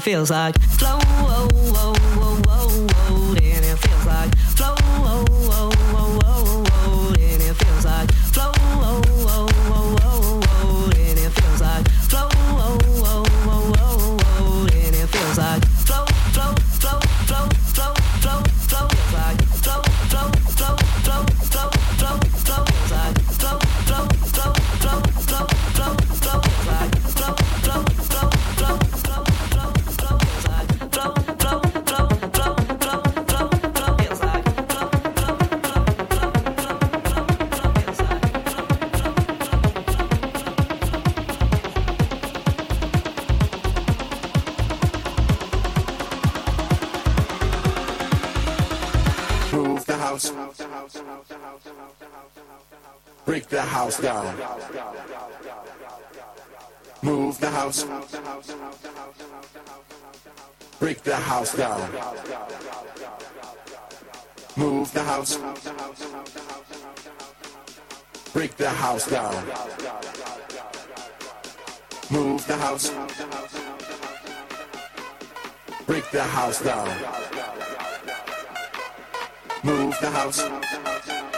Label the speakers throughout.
Speaker 1: feels like. Flow
Speaker 2: house. Break the house down. Move the house. Break the house down. Move the house. Break the house down. Move the house.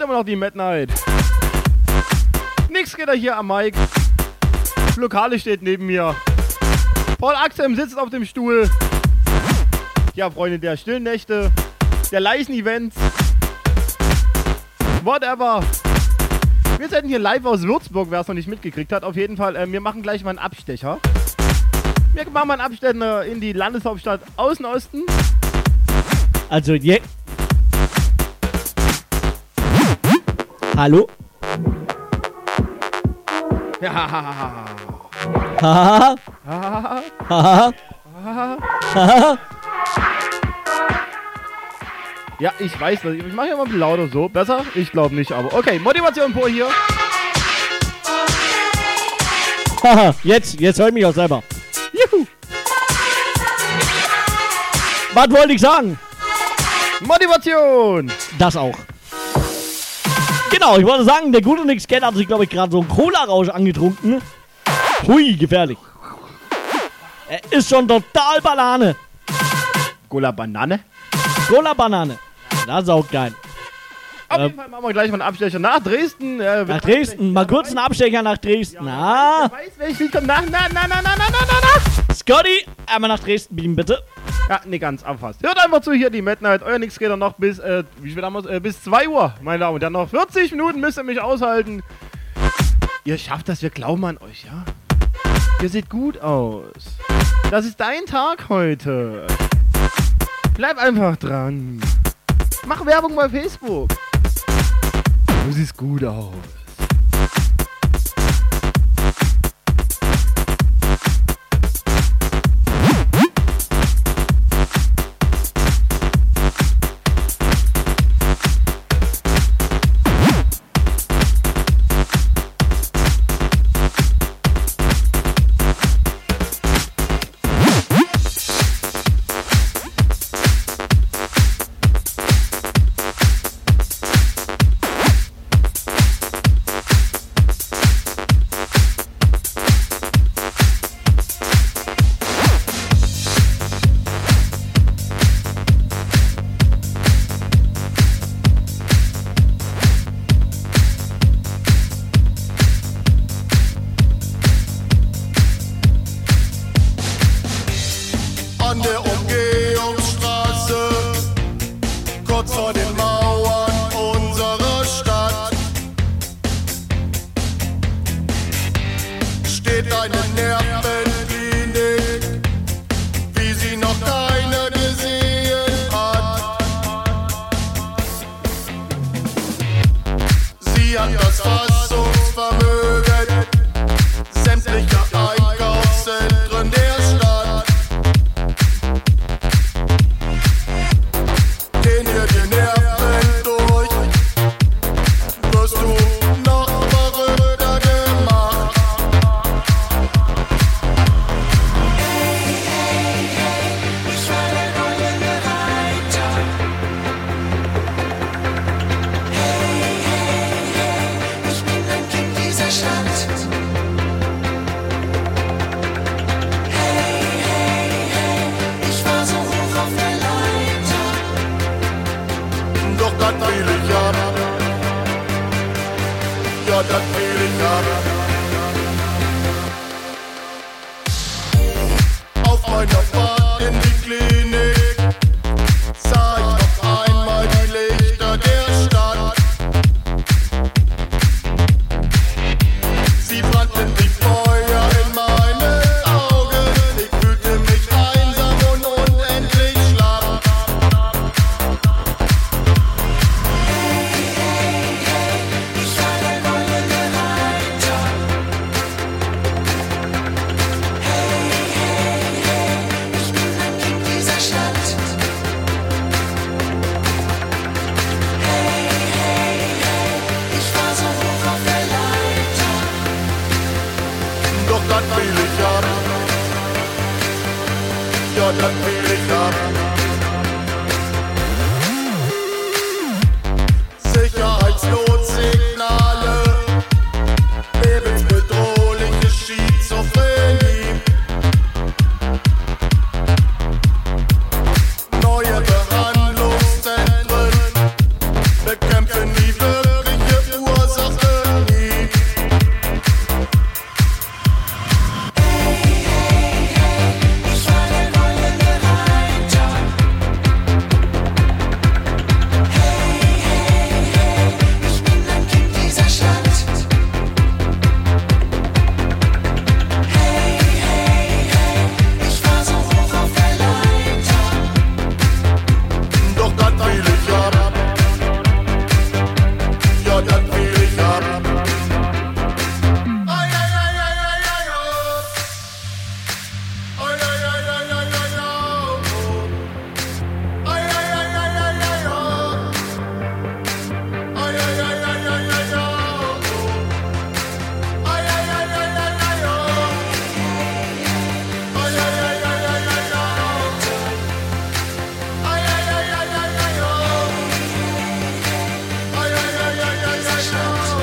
Speaker 3: immer noch die Mad Night. Nix geht er hier am Mic. Lokale steht neben mir. Paul Axel sitzt auf dem Stuhl. Ja, Freunde der stillen Nächte, der Leichen-Events. Whatever. Wir sind hier live aus Würzburg, wer es noch nicht mitgekriegt hat. Auf jeden Fall, äh, wir machen gleich mal einen Abstecher. Wir machen mal einen Abstecher in die Landeshauptstadt Außenosten.
Speaker 4: Also je. Hallo?
Speaker 3: Ja, ich weiß das. Ich mache ja mal ein bisschen lauter so. Besser? Ich glaube nicht, aber okay. Motivation pur hier.
Speaker 4: Haha. Jetzt, jetzt höre ich mich auch selber.
Speaker 3: Juhu.
Speaker 4: Was wollte ich sagen?
Speaker 3: Motivation.
Speaker 4: Das auch. Genau, ich wollte sagen, der gute Nix Ken hat sich, glaube ich, gerade so einen Cola-Rausch angetrunken. Hui, gefährlich. Er ist schon total Banane.
Speaker 3: Cola Banane.
Speaker 4: Cola-Banane. Das ist auch geil.
Speaker 3: Auf
Speaker 4: Ähm.
Speaker 3: jeden Fall machen wir gleich mal einen Abstecher nach Dresden. Äh,
Speaker 4: Nach Dresden. Mal kurz einen Abstecher nach Dresden. Ah,
Speaker 3: Wer weiß, welches Lied kommt nach. Na, na, na, na, na, na, na, na.
Speaker 4: Scotty, einmal nach Dresden beamen, bitte.
Speaker 3: Ja, nee, ganz abfasst. Hört einfach zu hier, die Mad Night. Euer Nix geht dann noch bis, äh, wie spät haben wir's? Äh, bis 2 Uhr, meine Damen und Herren. Noch 40 Minuten müsst ihr mich aushalten. Ihr schafft das, wir glauben an euch, ja? Ihr seht gut aus. Das ist dein Tag heute. Bleib einfach dran. Mach Werbung bei Facebook. Du siehst gut aus.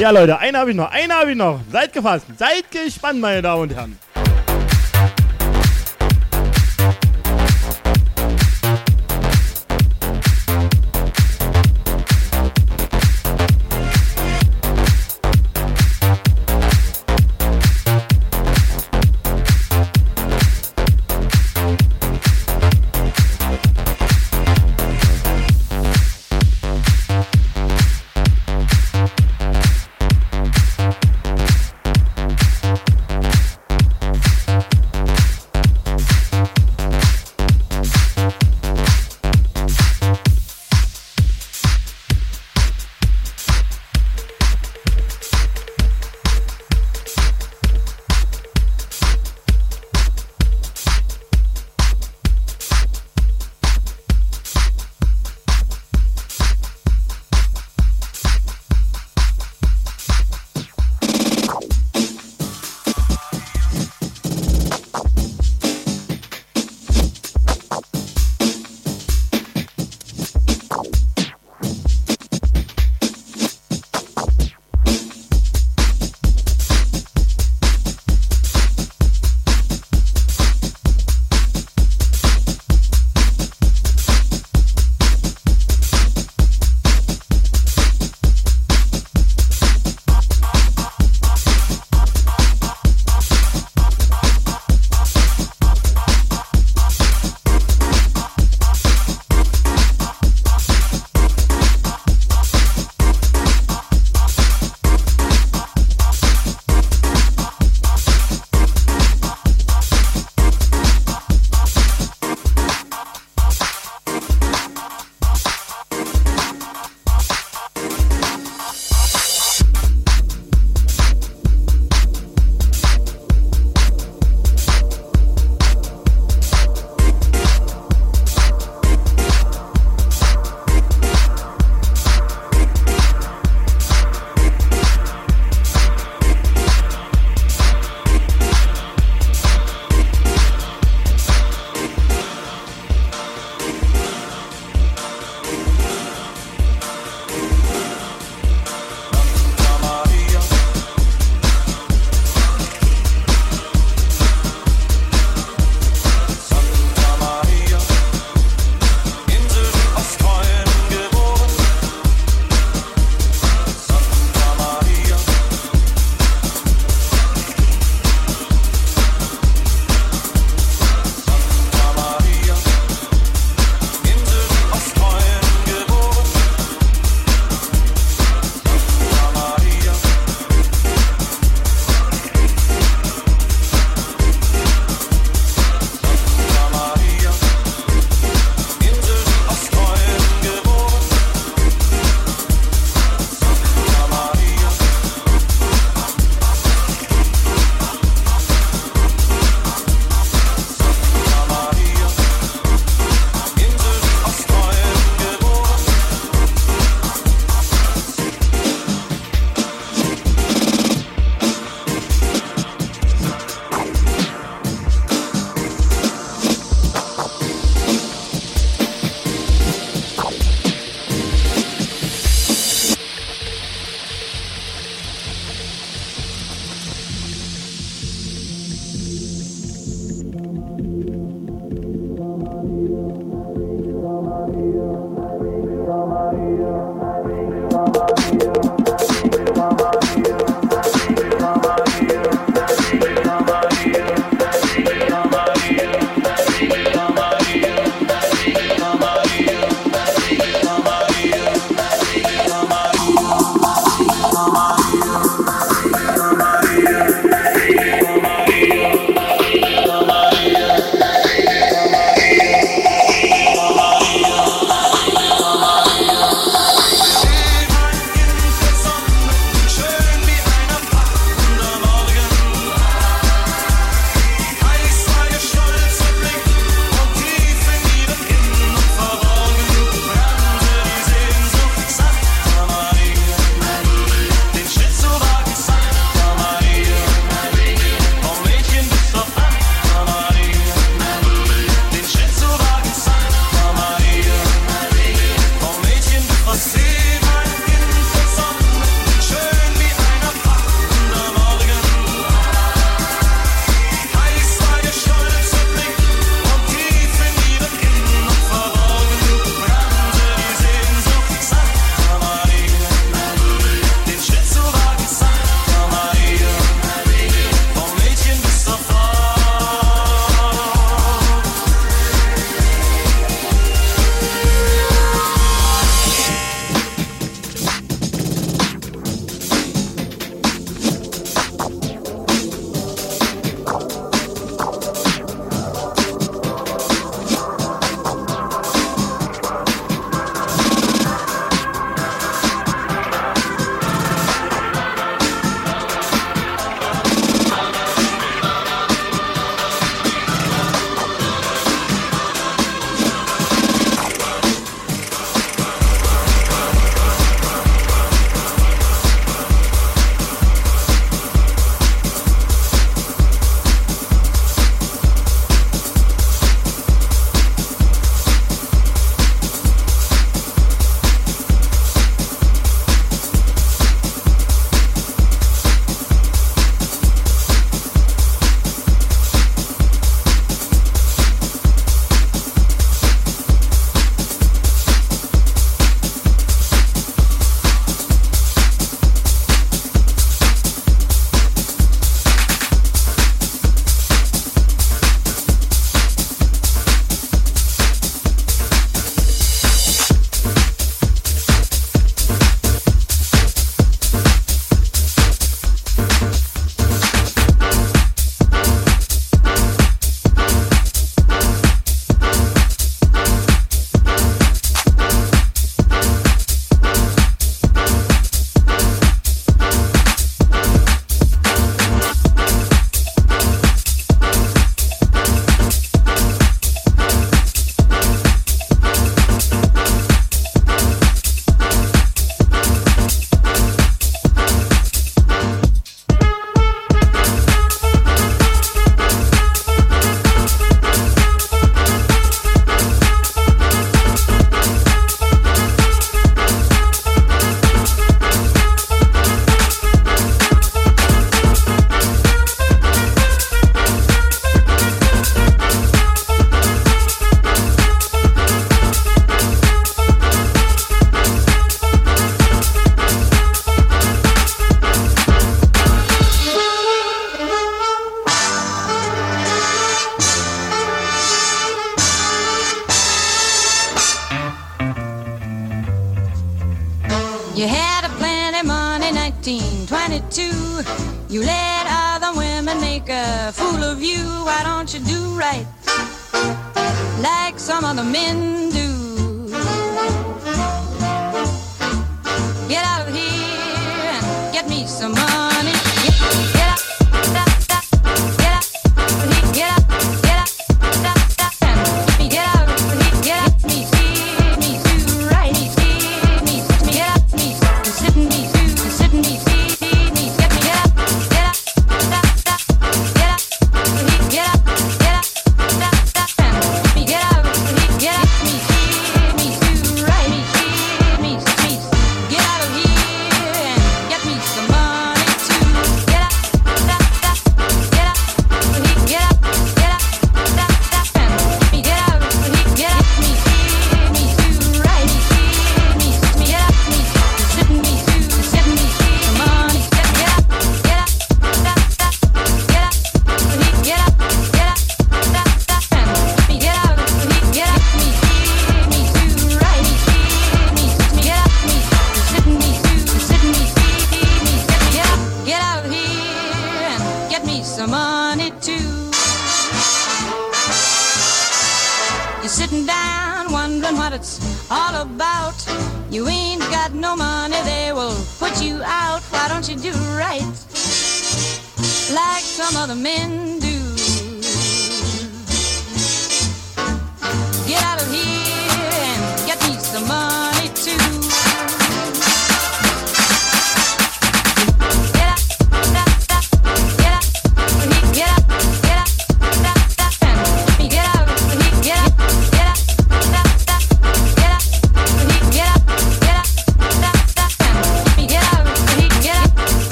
Speaker 5: Ja,
Speaker 6: Leute, einen habe ich noch, einen habe ich noch. Seid gefasst, seid gespannt, meine Damen und Herren.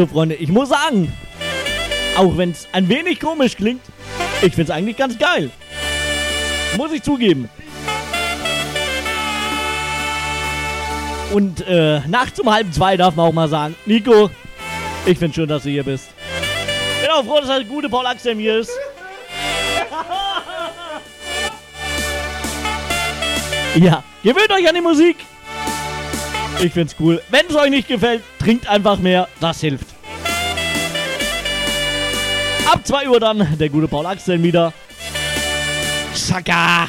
Speaker 4: Also Freunde, ich muss sagen, auch wenn es ein wenig komisch klingt, ich finde es eigentlich ganz geil. Muss ich zugeben. Und äh, nachts zum halben zwei darf man auch mal sagen, Nico, ich finde schön, dass du hier bist. Bin auch froh, dass der gute Paul Axel hier ist. ja, gewöhnt euch an die Musik. Ich find's cool. Wenn es euch nicht gefällt, Trinkt einfach mehr, das hilft. Ab 2 Uhr dann der gute Paul Axel wieder.
Speaker 7: Chaka!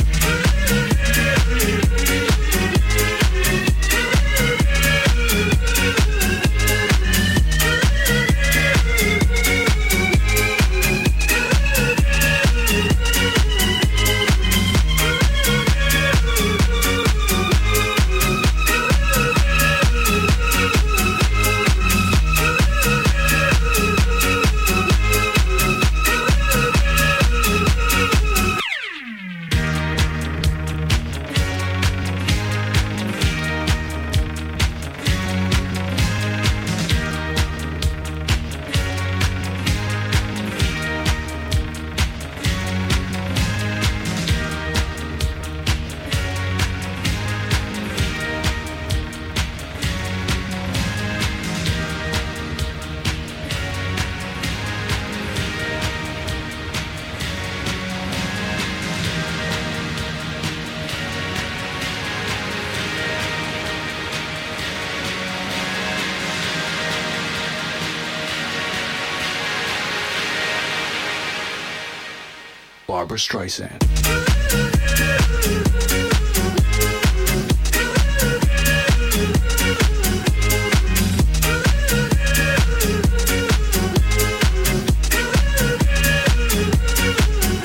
Speaker 7: Barbra Streisand.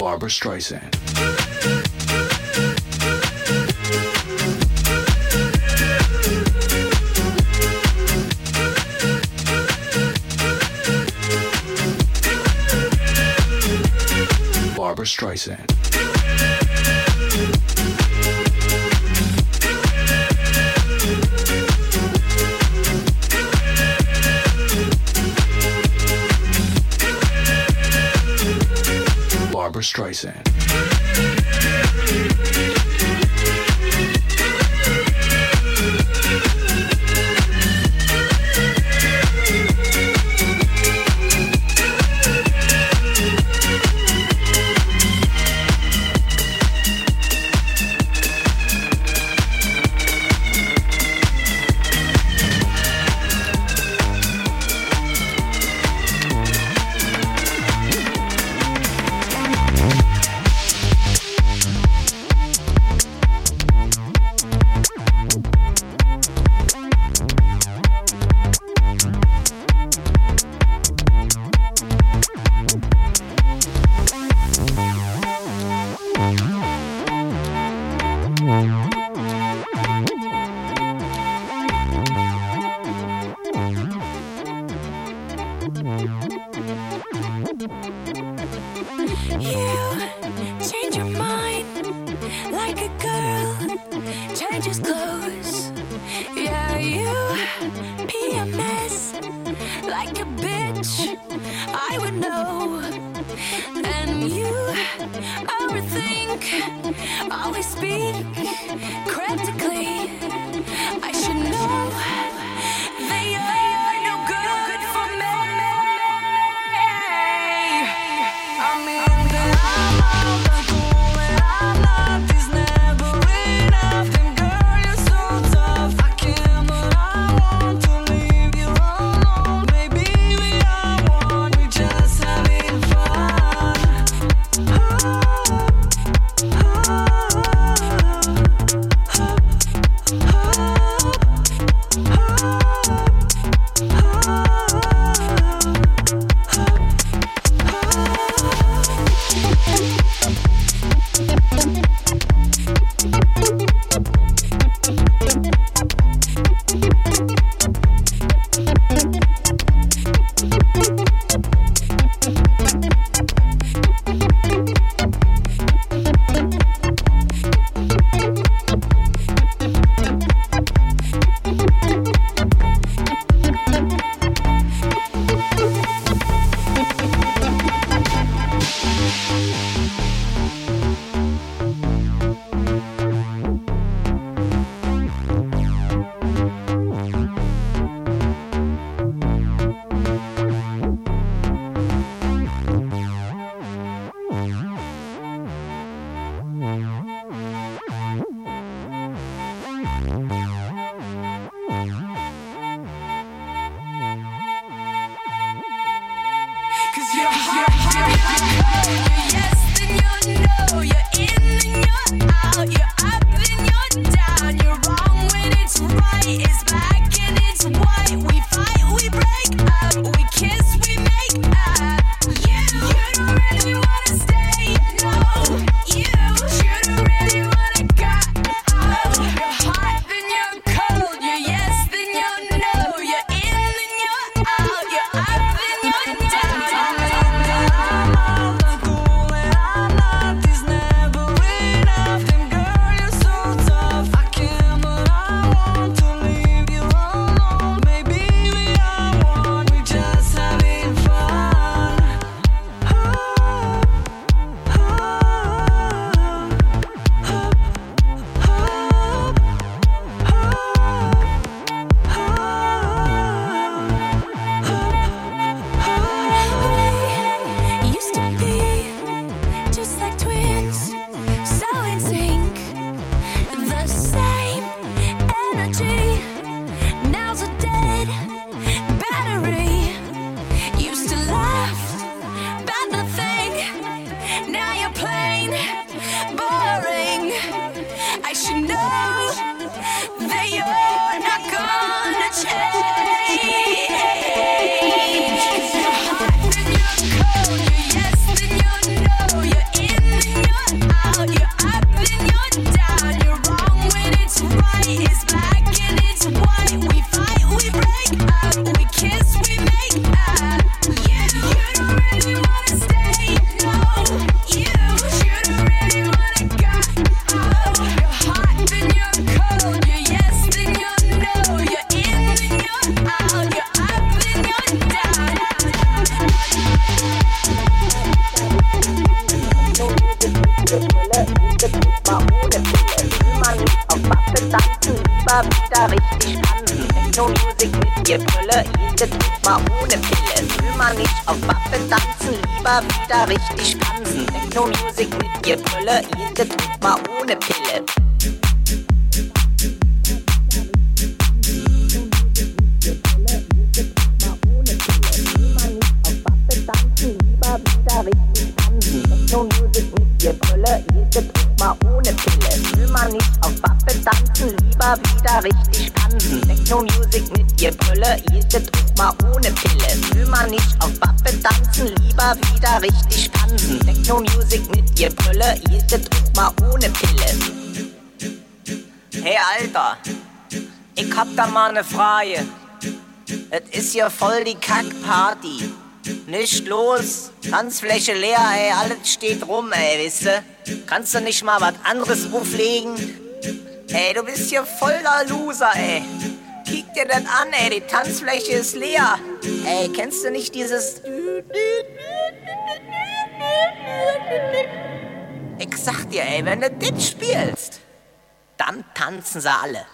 Speaker 7: Barbara Streisand. Streisand.
Speaker 8: da mal ne Frage. Es ist ja voll die Kackparty. Nicht los, Tanzfläche leer, ey, alles steht rum, ey, wisse. Kannst du nicht mal was anderes auflegen? Ey, du bist hier voller Loser, ey. Kick dir das an, ey, die Tanzfläche ist leer. Ey, kennst du nicht dieses... Ich sag dir, ey, wenn du das spielst, dann tanzen sie alle.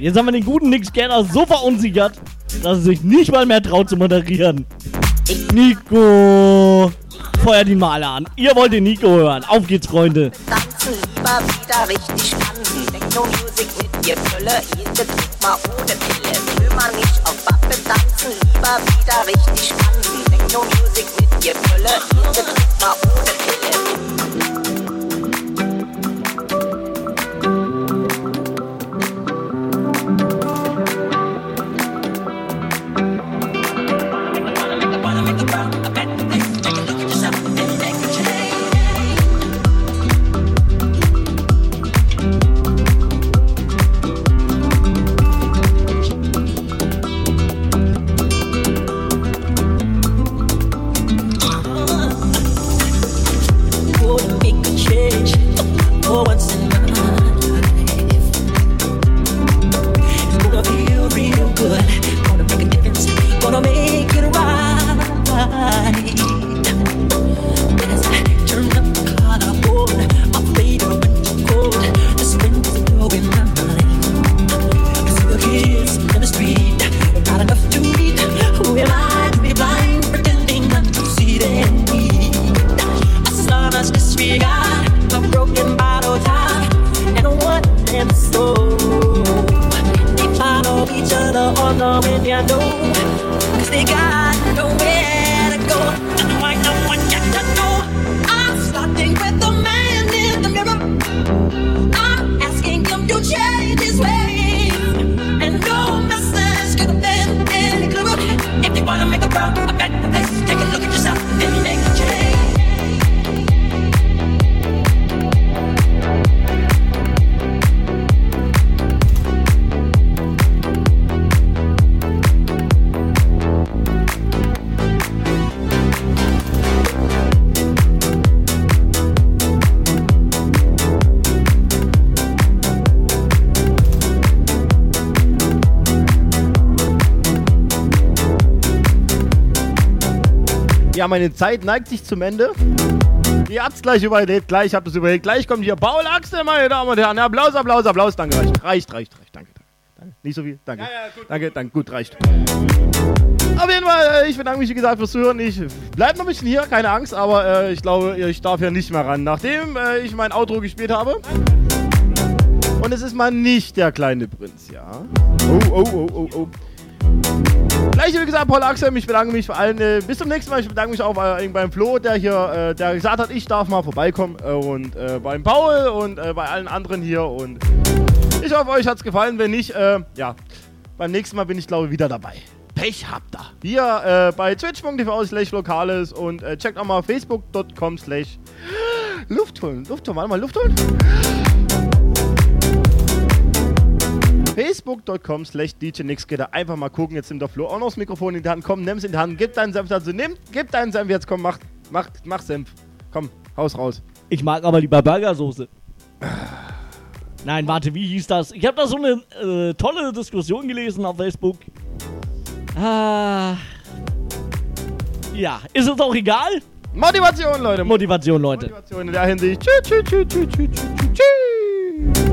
Speaker 4: Jetzt haben wir den guten Nick Scanner so verunsichert, dass er sich nicht mal mehr traut zu moderieren. Nico! Feuert ihn mal an. Ihr wollt den Nico hören. Auf geht's, Freunde.
Speaker 9: tanzen, lieber wieder richtig tanzen. Techno-Music mit dir Brille, jede Druck mal ohne Pille. Will man nicht auf Wappe tanzen, lieber wieder richtig tanzen. Techno-Music mit
Speaker 10: meine Zeit neigt sich zum Ende. Ihr habt's gleich überlebt, gleich habt es überlebt. Gleich kommt hier Paul Axel, meine Damen und Herren. Applaus, Applaus, Applaus. Danke, reicht. Reicht, reicht, reicht. Danke, danke. danke. Nicht so viel? Danke. danke, danke. Gut, reicht. Auf jeden Fall, äh, ich bedanke mich, wie gesagt, fürs Zuhören. Ich bleib noch ein bisschen hier, keine Angst, aber äh, ich glaube, ich darf ja nicht mehr ran. Nachdem äh, ich mein Outro gespielt habe. Und es ist mal nicht der kleine Prinz, ja. Oh, oh, oh, oh, oh. Gleich wie gesagt, Paul Axel, ich bedanke mich für allen. Äh, bis zum nächsten Mal. Ich bedanke mich auch äh, beim Flo, der hier, äh, der gesagt hat, ich darf mal vorbeikommen. Äh, und äh, beim Paul und äh, bei allen anderen hier. Und ich hoffe, euch hat's gefallen. Wenn nicht, äh, ja, beim nächsten Mal bin ich, glaube ich, wieder dabei. Pech habt ihr. Hier bei twitch.tv slash lokales und checkt auch mal facebook.com slash Luft holen. Luft holen, warte mal, Luft Facebook.com slash DJ Nixgetter. Einfach mal gucken. Jetzt nimmt der Flo auch noch das Mikrofon in die Hand. Komm, nimm's in die Hand. Gib deinen Senf dazu. Nimm, gib deinen Senf jetzt. Komm, mach, mach, mach Senf. Komm, haus raus.
Speaker 4: Ich mag aber lieber Burgersoße. Nein, warte, wie hieß das? Ich habe da so eine äh, tolle Diskussion gelesen auf Facebook. Ah. Ja, ist uns auch egal?
Speaker 9: Motivation, Leute.
Speaker 4: Motivation, Leute.
Speaker 9: Motivation in der Hinsicht. Tschü, tschü, tschü, tschü, tschü, tschü,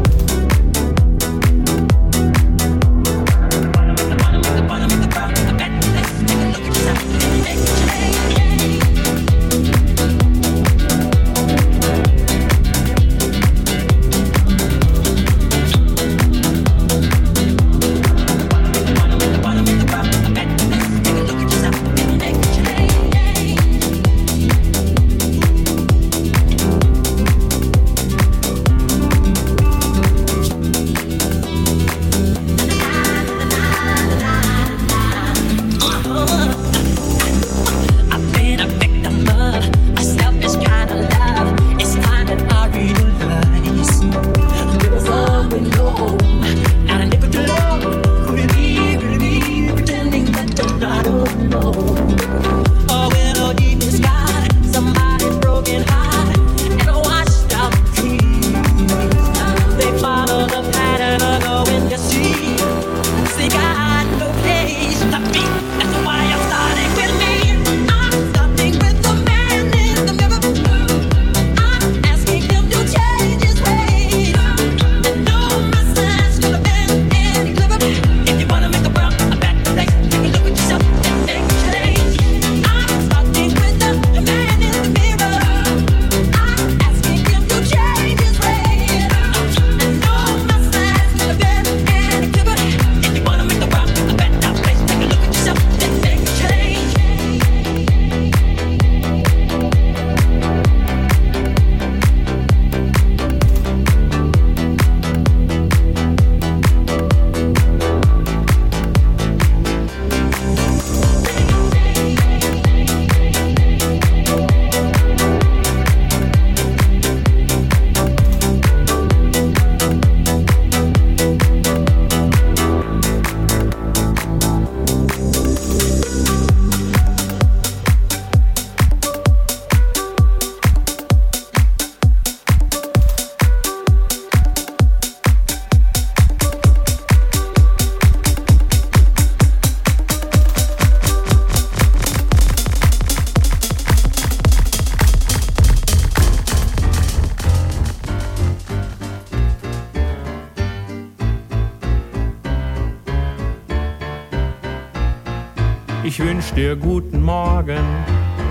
Speaker 11: dir guten Morgen,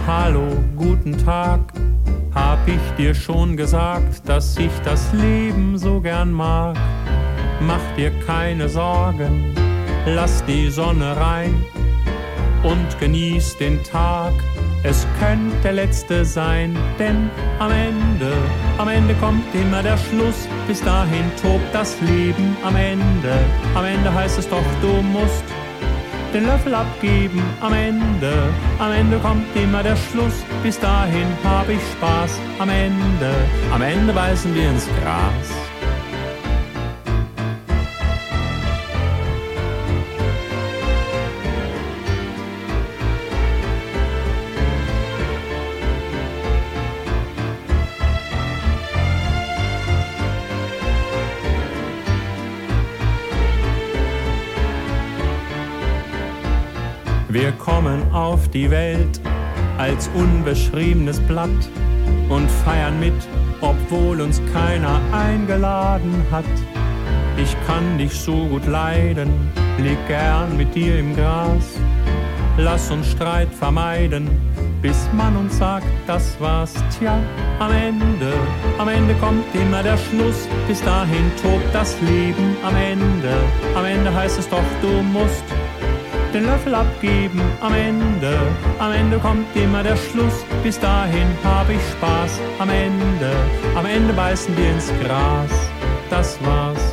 Speaker 11: hallo, guten Tag. Hab ich dir schon gesagt, dass ich das Leben so gern mag? Mach dir keine Sorgen, lass die Sonne rein und genieß den Tag. Es könnte der letzte sein, denn am Ende, am Ende kommt immer der Schluss. Bis dahin tobt das Leben am Ende. Am Ende heißt es doch, du musst den Löffel abgeben am Ende. Am Ende kommt immer der Schluss. Bis dahin hab ich Spaß am Ende. Am Ende beißen wir ins Gras. Die Welt als unbeschriebenes Blatt und feiern mit, obwohl uns keiner eingeladen hat. Ich kann dich so gut leiden, lieg gern mit dir im Gras. Lass uns Streit vermeiden, bis man uns sagt, das war's. Tja, am Ende, am Ende kommt immer der Schluss. Bis dahin tobt das Leben am Ende. Am Ende heißt es doch, du musst den Löffel abgeben am Ende. Am Ende kommt immer der Schluss. Bis dahin hab ich Spaß am Ende. Am Ende beißen wir ins Gras. Das war's.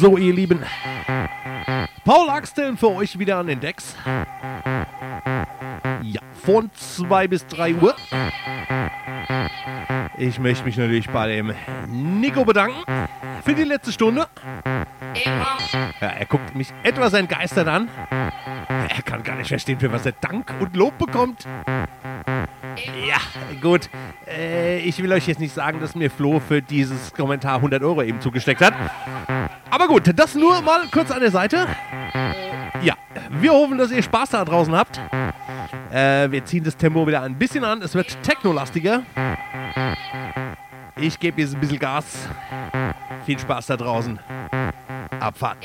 Speaker 12: So, ihr Lieben. Paul Axteln für euch wieder an den Decks. Ja, von 2 bis 3 Uhr. Ich möchte mich natürlich bei dem Nico bedanken für die letzte Stunde. Ja, er guckt mich etwas entgeistert an. Er kann gar nicht verstehen, für was er Dank und Lob bekommt. Ja, gut. Äh, ich will euch jetzt nicht sagen, dass mir Flo für dieses Kommentar 100 Euro eben zugesteckt hat. Gut, das nur mal kurz an der Seite. Ja, wir hoffen, dass ihr Spaß da draußen habt. Äh, wir ziehen das Tempo wieder ein bisschen an. Es wird technolastiger. Ich gebe jetzt ein bisschen Gas. Viel Spaß da draußen. Abfahrt.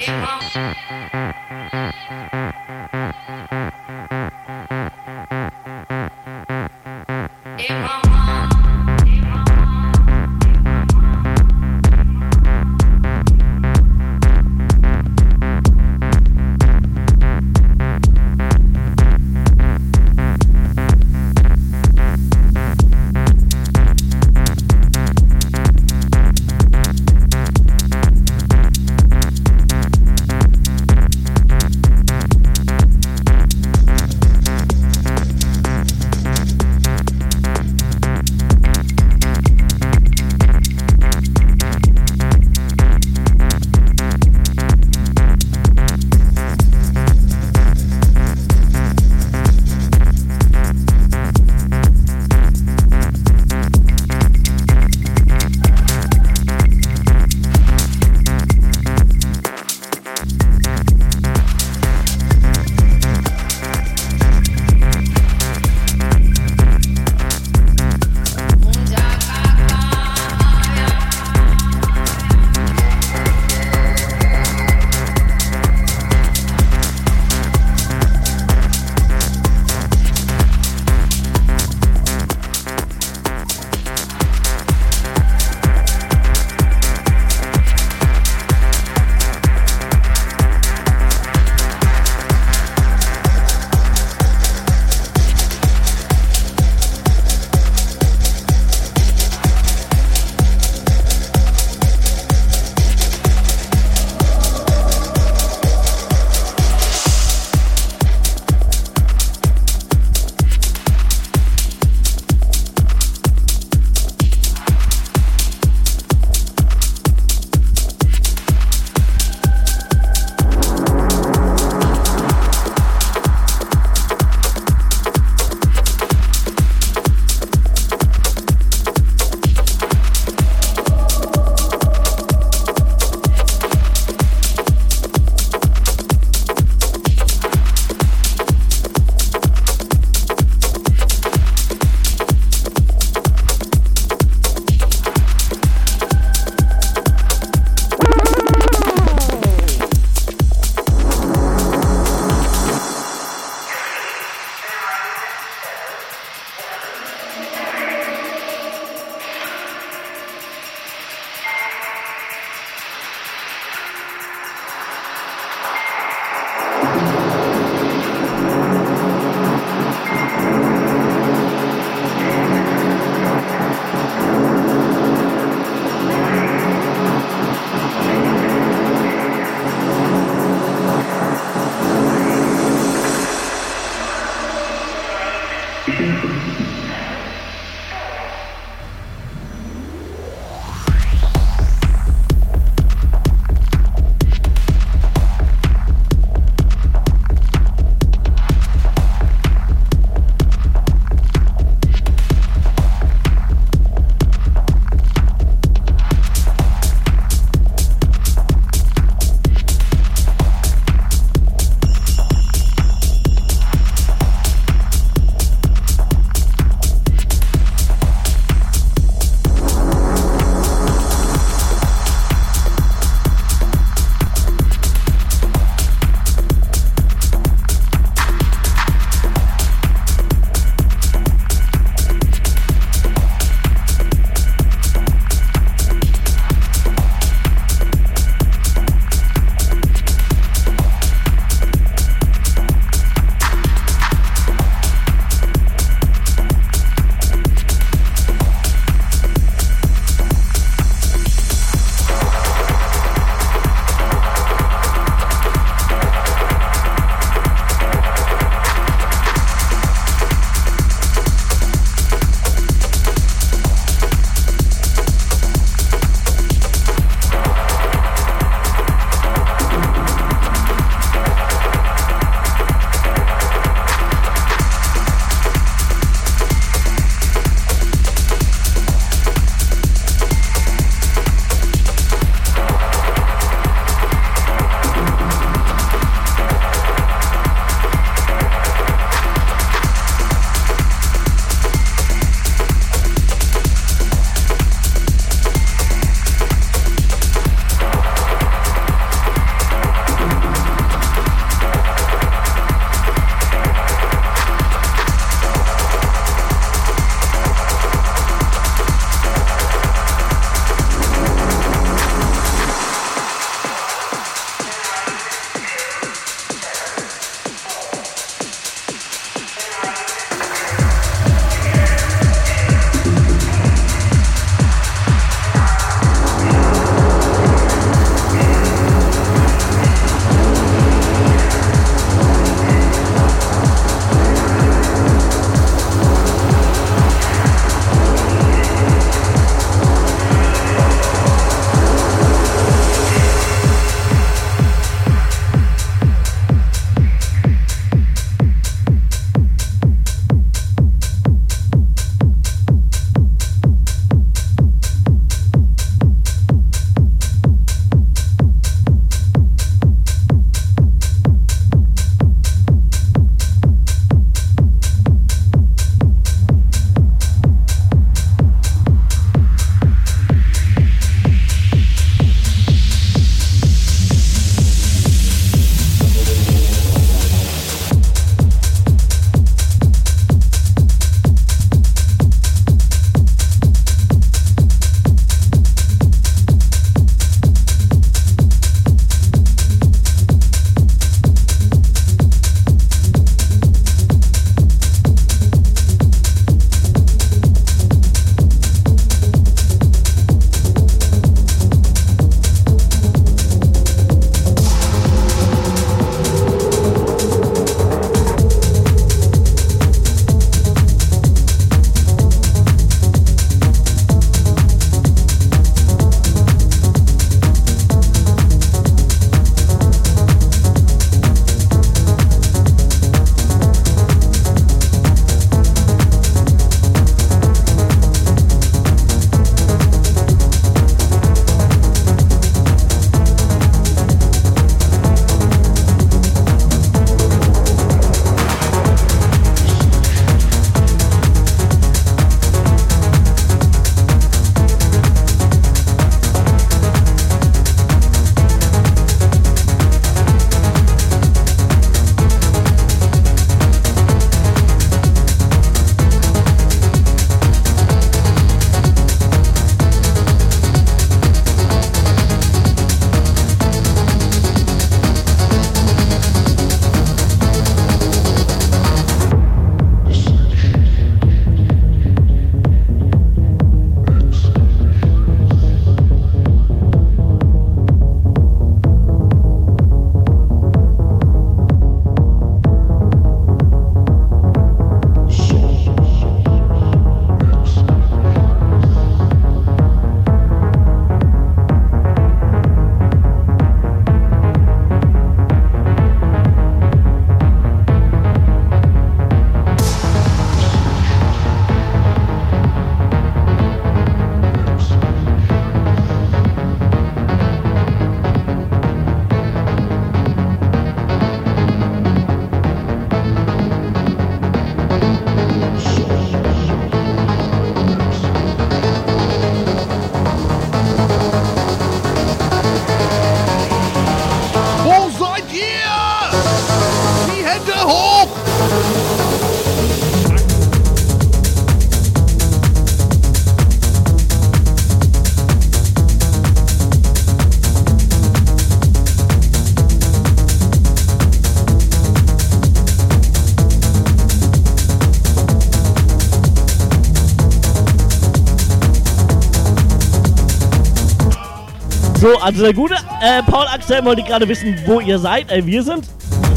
Speaker 4: So, also der gute äh, Paul Axel wollte gerade wissen, wo ihr seid. Äh, wir sind.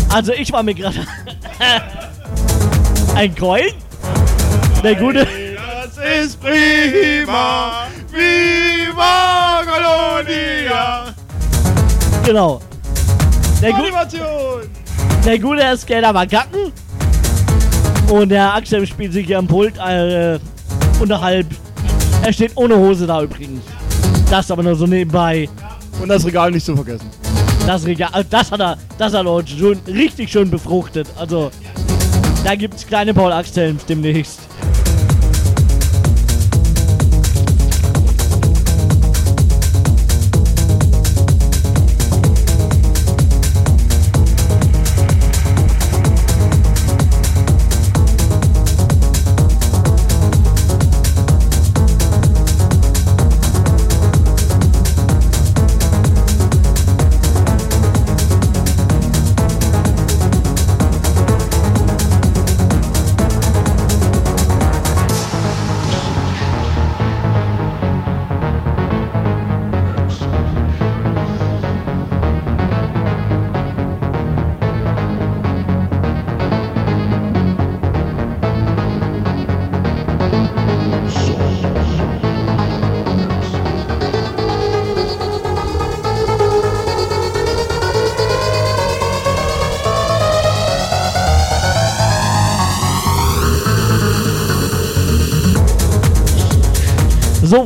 Speaker 4: Also ich war mir gerade ein Coin. Der gute.
Speaker 10: Das ist prima. Viva Colonia.
Speaker 4: Genau. Der,
Speaker 10: Motivation.
Speaker 4: der gute Herr Skater war Gacken. Und der Axel spielt sich hier am Pult äh, unterhalb. Er steht ohne Hose da übrigens. Das aber nur so nebenbei.
Speaker 10: Und das Regal nicht zu vergessen.
Speaker 4: Das Regal, äh, das hat er, das hat er schon richtig schön befruchtet. Also, da gibt's kleine Paul Axeln demnächst.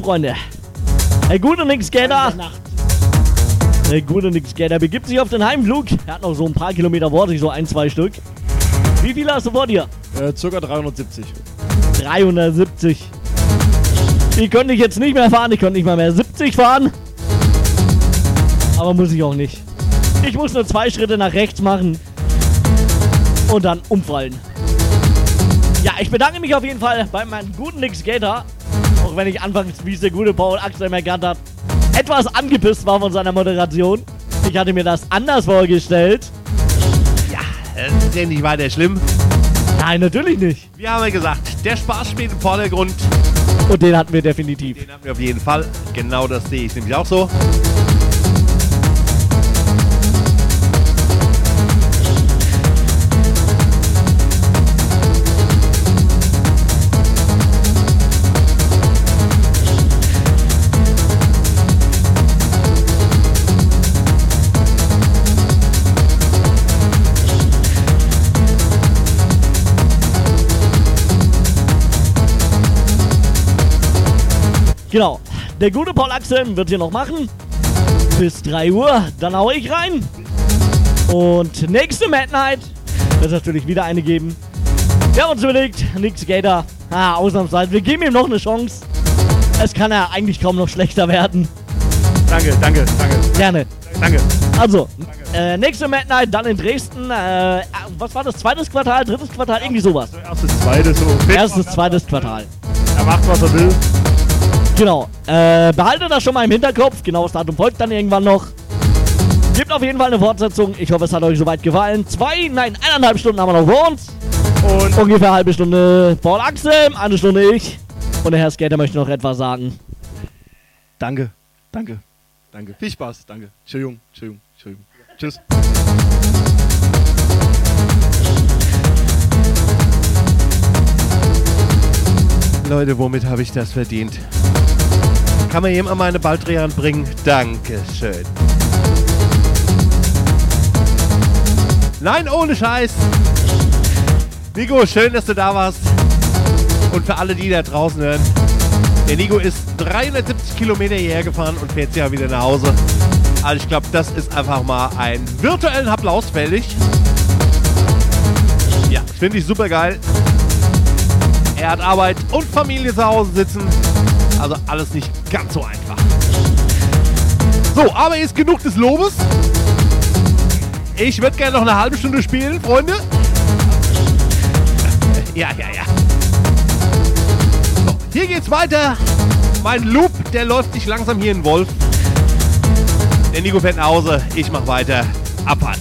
Speaker 4: Freunde. Der gute Nick Skater. Der gute Nick Skater begibt sich auf den Heimflug. Er hat noch so ein paar Kilometer vor sich, so ein, zwei Stück. Wie viele hast du vor dir?
Speaker 10: Äh, circa 370.
Speaker 4: 370. Die könnte ich jetzt nicht mehr fahren. Ich könnte nicht mal mehr 70 fahren. Aber muss ich auch nicht. Ich muss nur zwei Schritte nach rechts machen. Und dann umfallen. Ja, ich bedanke mich auf jeden Fall bei meinem guten Nick Skater. Auch wenn ich anfangs, wie es der gute Paul Axel erkannt hat, etwas angepisst war von seiner Moderation. Ich hatte mir das anders vorgestellt.
Speaker 12: Das ist ja nicht weiter schlimm.
Speaker 4: Nein, natürlich nicht.
Speaker 12: Wir haben ja gesagt, der Spaß spielt im Vordergrund.
Speaker 4: Und den hatten wir definitiv.
Speaker 12: Den haben wir auf jeden Fall. Genau das sehe ich nämlich auch so.
Speaker 4: Genau. Der gute Paul Axel wird hier noch machen. Bis 3 Uhr. Dann hau ich rein. Und nächste Mad Night wird es natürlich wieder eine geben. Wir haben uns überlegt, Nick Skater, ah, ausnahmsweise, wir geben ihm noch eine Chance. Es kann ja eigentlich kaum noch schlechter werden.
Speaker 10: Danke, danke, danke.
Speaker 4: Gerne.
Speaker 10: Danke.
Speaker 4: Also, äh, nächste Mad Night dann in Dresden. Äh, äh, was war das? Zweites Quartal, drittes Quartal, irgendwie sowas.
Speaker 10: Erstes, zweites, so.
Speaker 4: Erstes, zweites Quartal.
Speaker 10: Er macht, was er will.
Speaker 4: Genau. Äh, behaltet das schon mal im Hinterkopf. Genaues Datum folgt dann irgendwann noch. Gibt auf jeden Fall eine Fortsetzung. Ich hoffe, es hat euch soweit gefallen. Zwei, nein, eineinhalb Stunden haben wir noch vor uns.
Speaker 10: Und
Speaker 4: Ungefähr eine halbe Stunde Paul Axel, eine Stunde ich. Und der Herr Skater möchte noch etwas sagen.
Speaker 10: danke, danke, danke. Viel Spaß, danke. Entschuldigung, Entschuldigung, Entschuldigung. Tschüss.
Speaker 12: Leute, womit habe ich das verdient? Kann mir jemand mal eine Baldrian bringen? Dankeschön. Nein, ohne Scheiß. Nico, schön, dass du da warst. Und für alle, die da draußen hören, der Nico ist 370 Kilometer hierher gefahren und fährt ja wieder nach Hause. Also ich glaube, das ist einfach mal einen virtuellen Applaus fällig. Ja, finde ich super geil. Er hat Arbeit und Familie zu Hause sitzen. Also alles nicht ganz so einfach. So, aber jetzt genug des Lobes. Ich würde gerne noch eine halbe Stunde spielen, Freunde. Ja, ja, ja. So, hier geht's weiter. Mein Loop, der läuft sich langsam hier in Wolf. Der Nico fährt nach Hause. Ich mach weiter. Abfahrt.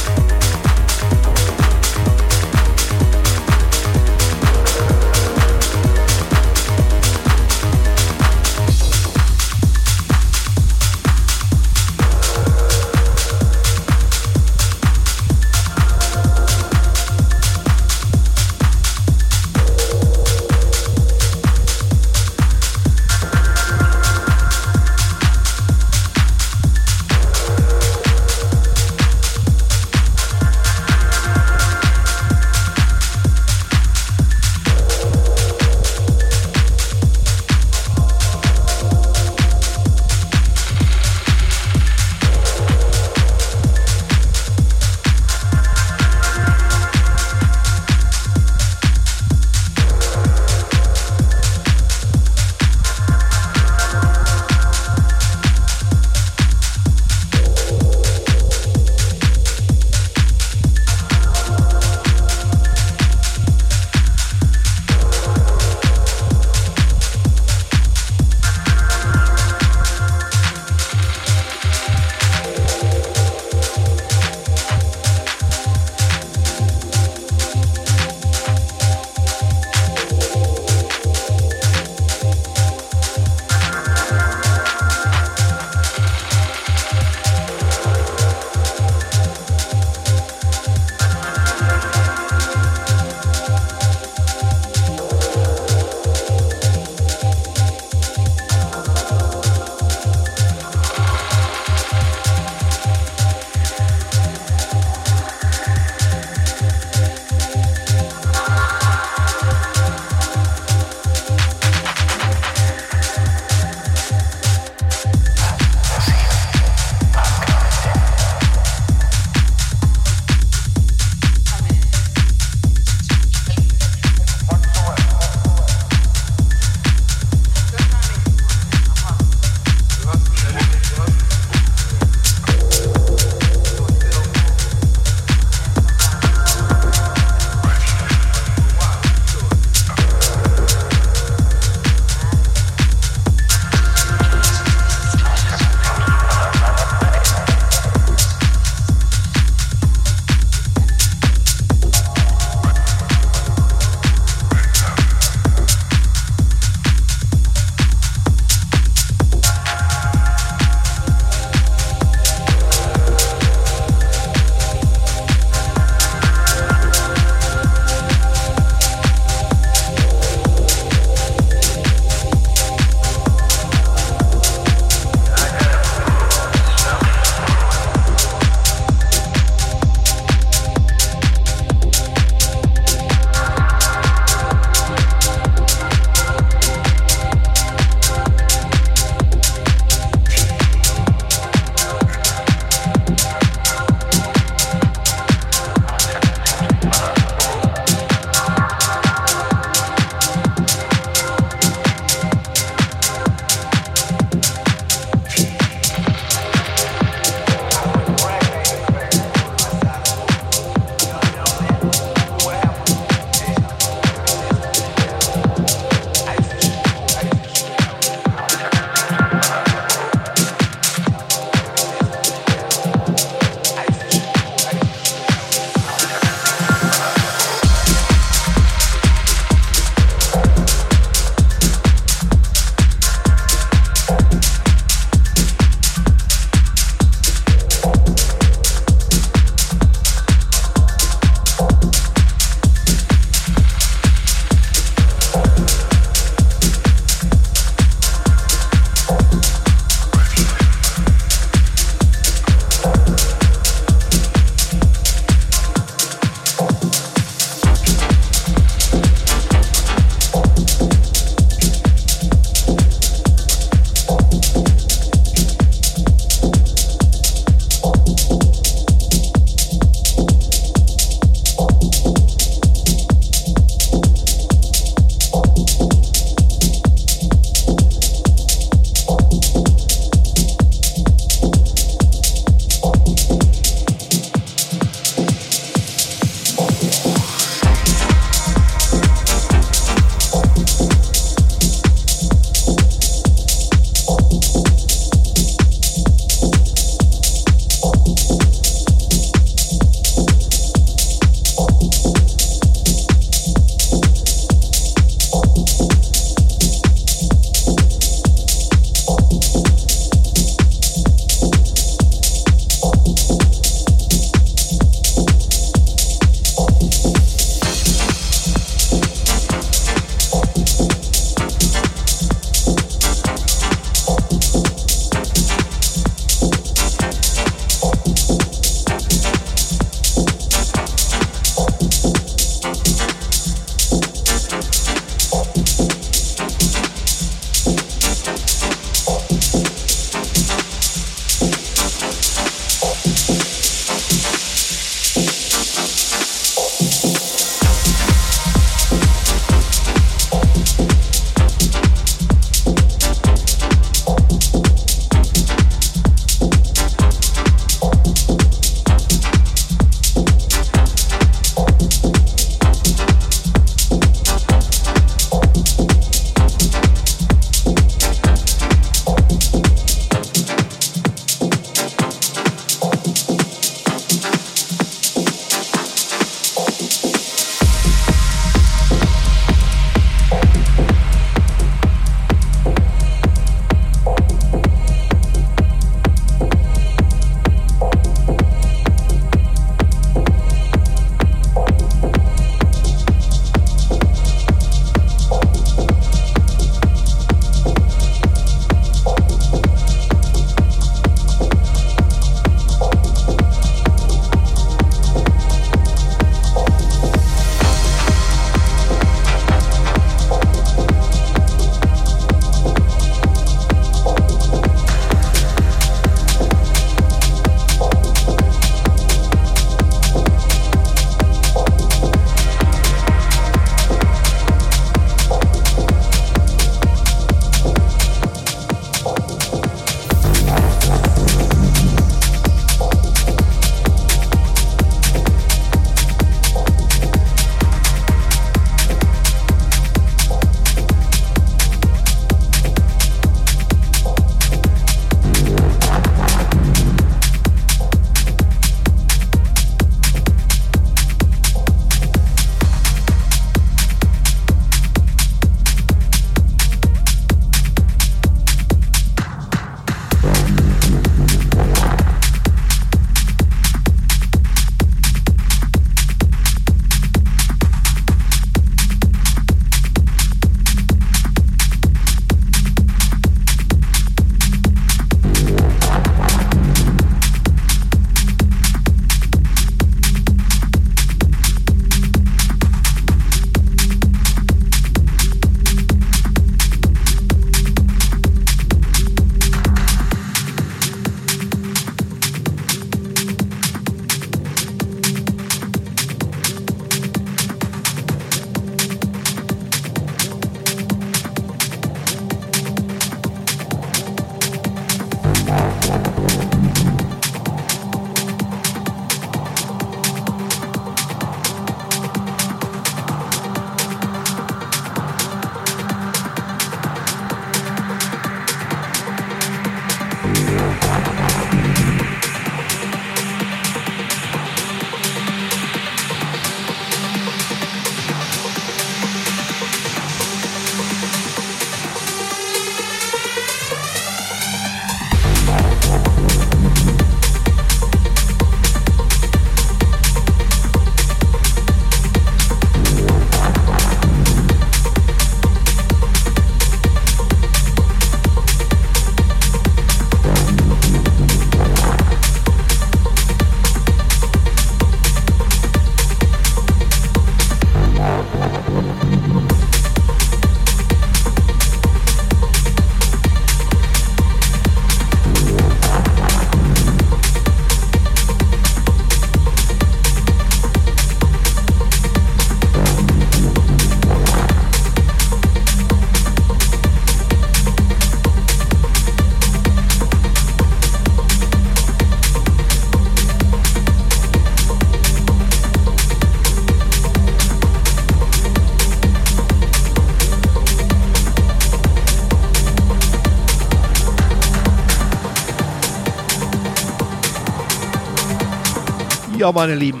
Speaker 12: Ja, meine Lieben.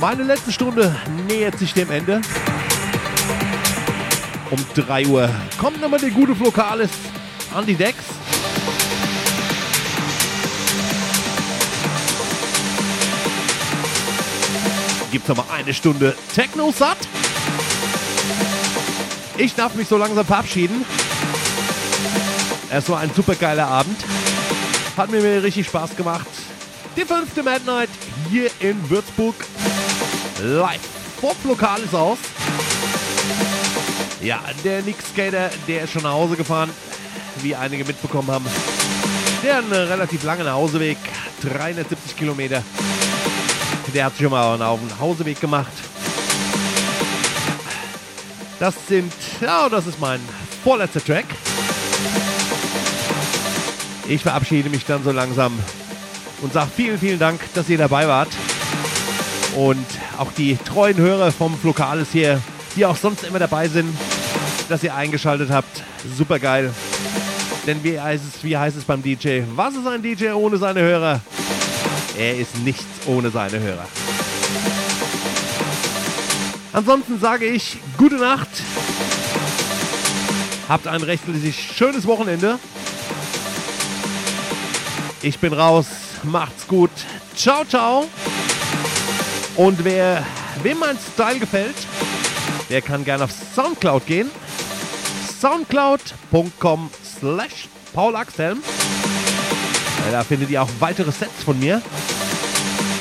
Speaker 12: Meine letzte Stunde nähert sich dem Ende. Um 3 Uhr kommt nochmal der gute Flokalis an die Decks. Gibt's nochmal eine Stunde Techno-Sat. Ich darf mich so langsam verabschieden. Es war ein super geiler Abend. Hat mir richtig Spaß gemacht. Die fünfte Mad Night hier in Würzburg. Live vom Lokales aus. Ja, der Nick Skater, der ist schon nach Hause gefahren, wie einige mitbekommen haben. Der hat einen relativ langen Nachhauseweg, 370 Kilometer. Der hat schon mal auf den Hauseweg gemacht. Das sind, ja, das ist mein vorletzter Track. Ich verabschiede mich dann so langsam und sage vielen, vielen Dank, dass ihr dabei wart. Und auch die treuen Hörer vom Lokales hier, die auch sonst immer dabei sind, dass ihr eingeschaltet habt. Super geil. Denn wie heißt, es, wie heißt es beim DJ? Was ist ein DJ ohne seine Hörer? Er ist nichts ohne seine Hörer. Ansonsten sage ich gute Nacht. Habt ein recht schönes Wochenende. Ich bin raus. Macht's gut. Ciao, ciao. Und wer wem mein Style gefällt, der kann gerne auf Soundcloud gehen. Soundcloud.com slash Paul Axhelm. Ja, Da findet ihr auch weitere Sets von mir.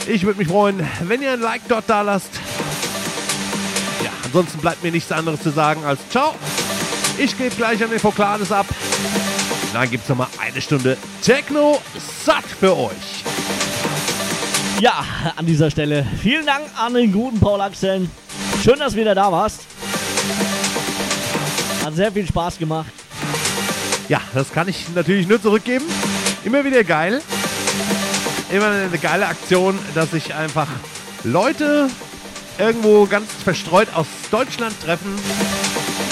Speaker 12: Ich würde mich freuen, wenn ihr ein Like dort da lasst. Ja, ansonsten bleibt mir nichts anderes zu sagen als Ciao. Ich gebe gleich an den Foklades ab. Dann gibt es nochmal eine Stunde Techno satt für euch.
Speaker 4: Ja, an dieser Stelle vielen Dank an den guten Paul Axel. Schön, dass du wieder da warst. Hat sehr viel Spaß gemacht.
Speaker 12: Ja, das kann ich natürlich nur zurückgeben. Immer wieder geil. Immer eine geile Aktion, dass sich einfach Leute irgendwo ganz verstreut aus Deutschland treffen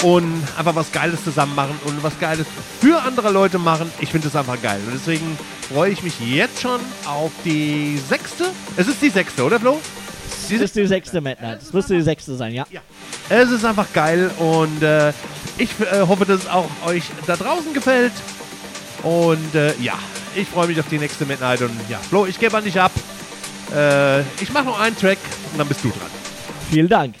Speaker 12: und einfach was Geiles zusammen machen und was Geiles für andere Leute machen. Ich finde das einfach geil. Und deswegen freue ich mich jetzt schon auf die sechste. Es ist die sechste, oder Flo?
Speaker 4: Das ist die sechste Mad Night. Das müsste die sechste sein, ja.
Speaker 12: Es ist einfach geil und äh, ich äh, hoffe, dass es auch euch da draußen gefällt. Und äh, ja, ich freue mich auf die nächste Midnight. Und ja, Flo, ich gebe an dich ab. Äh, ich mache noch einen Track und dann bist du dran.
Speaker 4: Vielen Dank.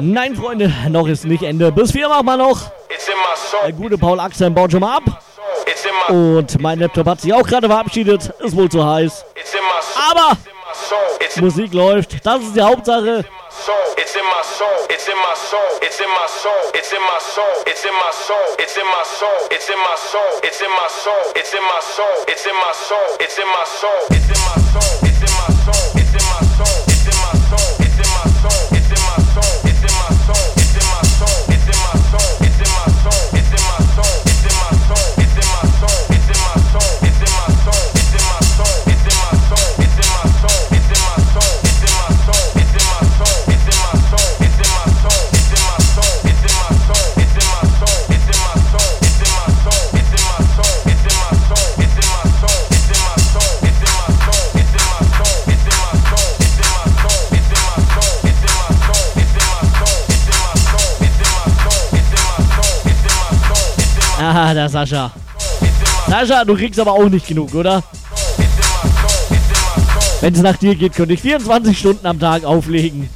Speaker 4: Nein, Freunde, noch ist nicht Ende. Bis vier machen wir noch. Der gute Paul Axel baut schon mal ab. Und mein Laptop hat sich auch gerade verabschiedet. Ist wohl zu heiß. Aber Musik läuft. Das ist die Hauptsache.
Speaker 13: It's in my soul, it's in my soul, it's in my soul, it's in my soul, it's in my soul, it's in my soul, it's in my soul, it's in my soul, it's in my soul, it's in my soul, it's in my soul, it's in my soul, it's in my soul, it's in my soul.
Speaker 4: Ah, der Sascha. Sascha, du kriegst aber auch nicht genug, oder? Wenn es nach dir geht, könnte ich 24 Stunden am Tag auflegen.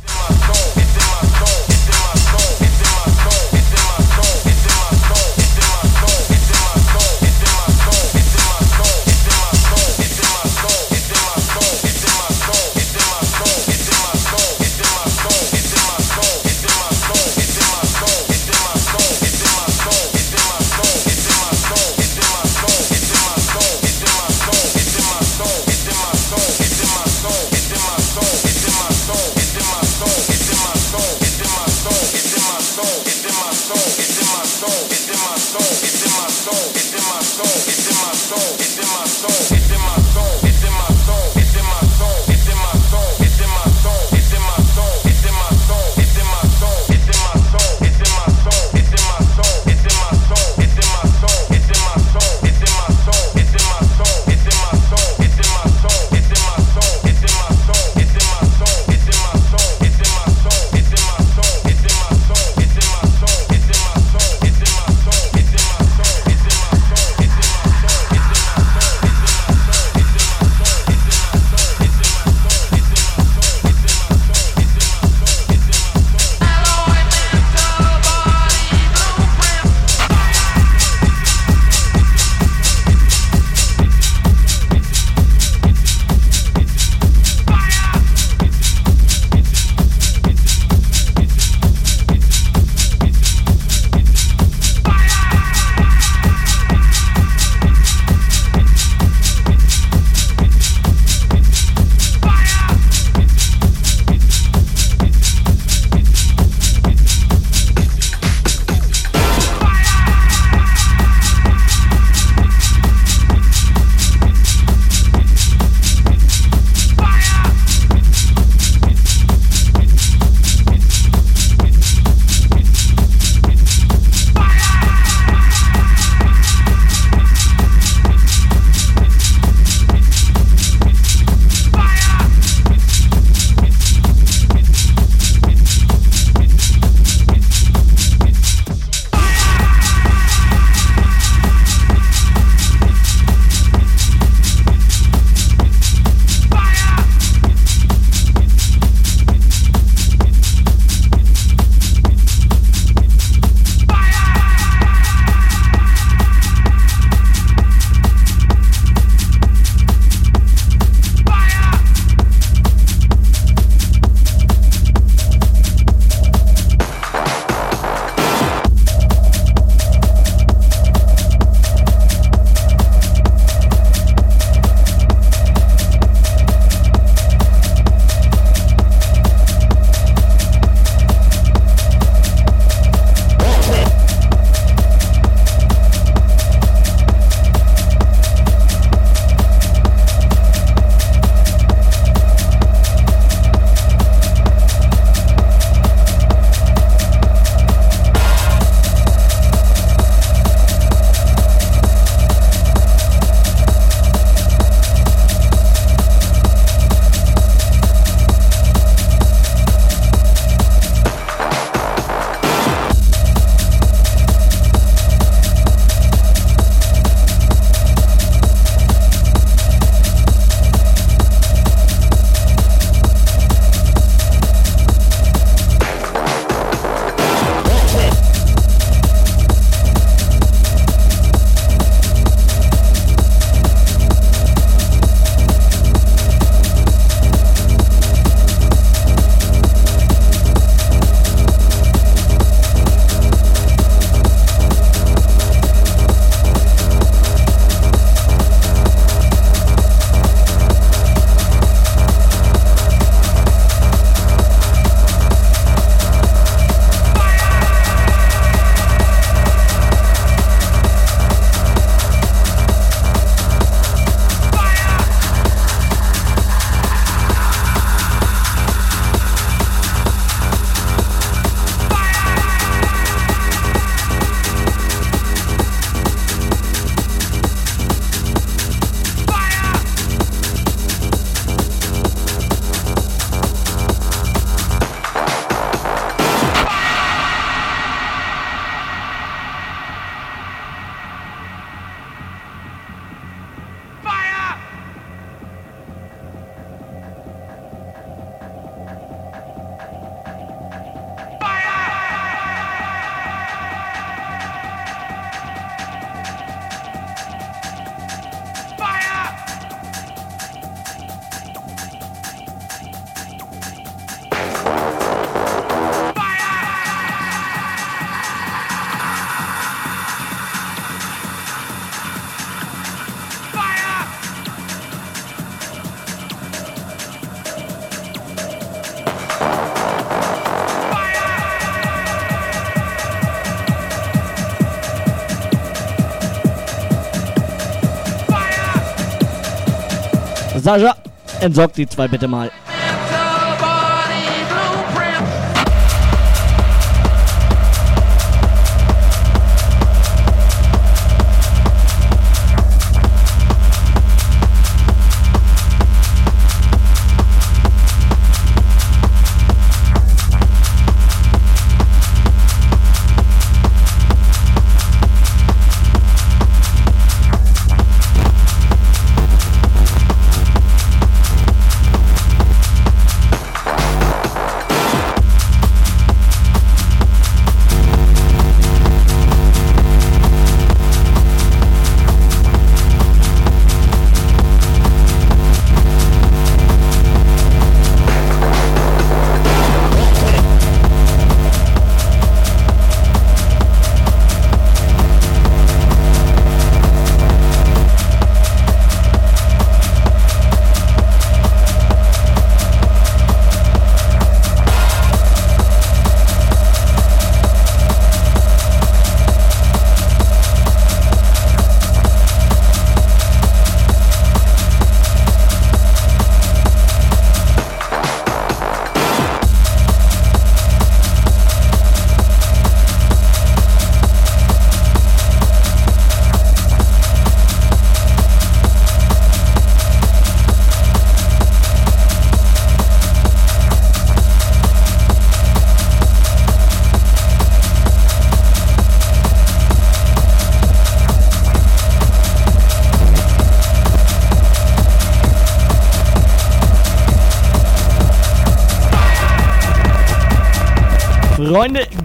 Speaker 4: Sascha, entsorg die zwei bitte mal.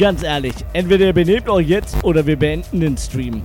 Speaker 4: Ganz ehrlich, entweder ihr benehmt euch jetzt oder wir beenden den Stream.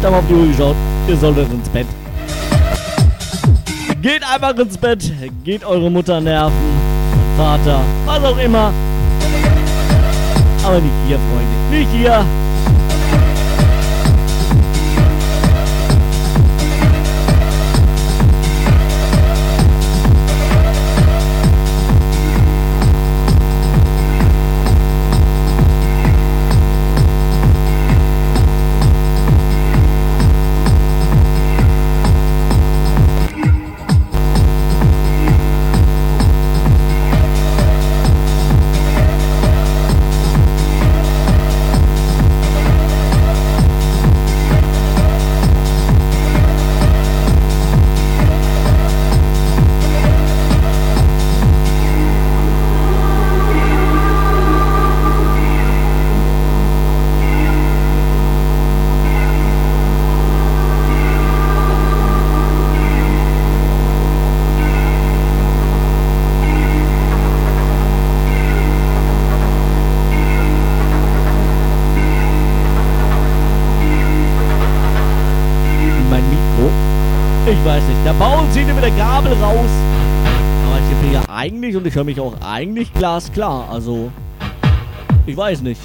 Speaker 4: Habt aber auf die Uhr geschaut. Ihr solltet ins Bett. Geht einfach ins Bett. Geht eure Mutter nerven. Vater, was auch immer. Aber nicht hier, Freunde. Nicht hier. Eigentlich und ich höre mich auch eigentlich glasklar. Also, ich weiß nicht.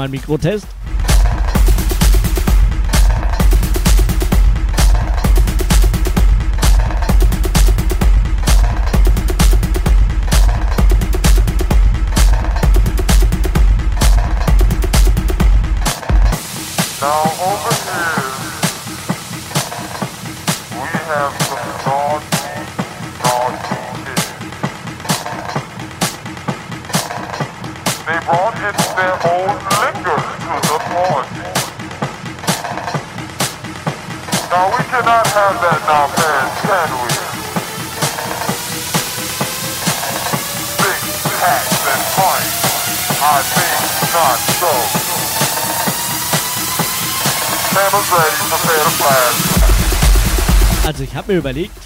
Speaker 14: mein Mikro test.
Speaker 4: Also ich habe mir überlegt,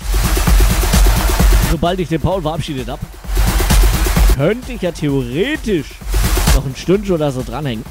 Speaker 4: sobald ich den Paul verabschiedet habe, könnte ich ja theoretisch noch ein Stündchen oder so dranhängen.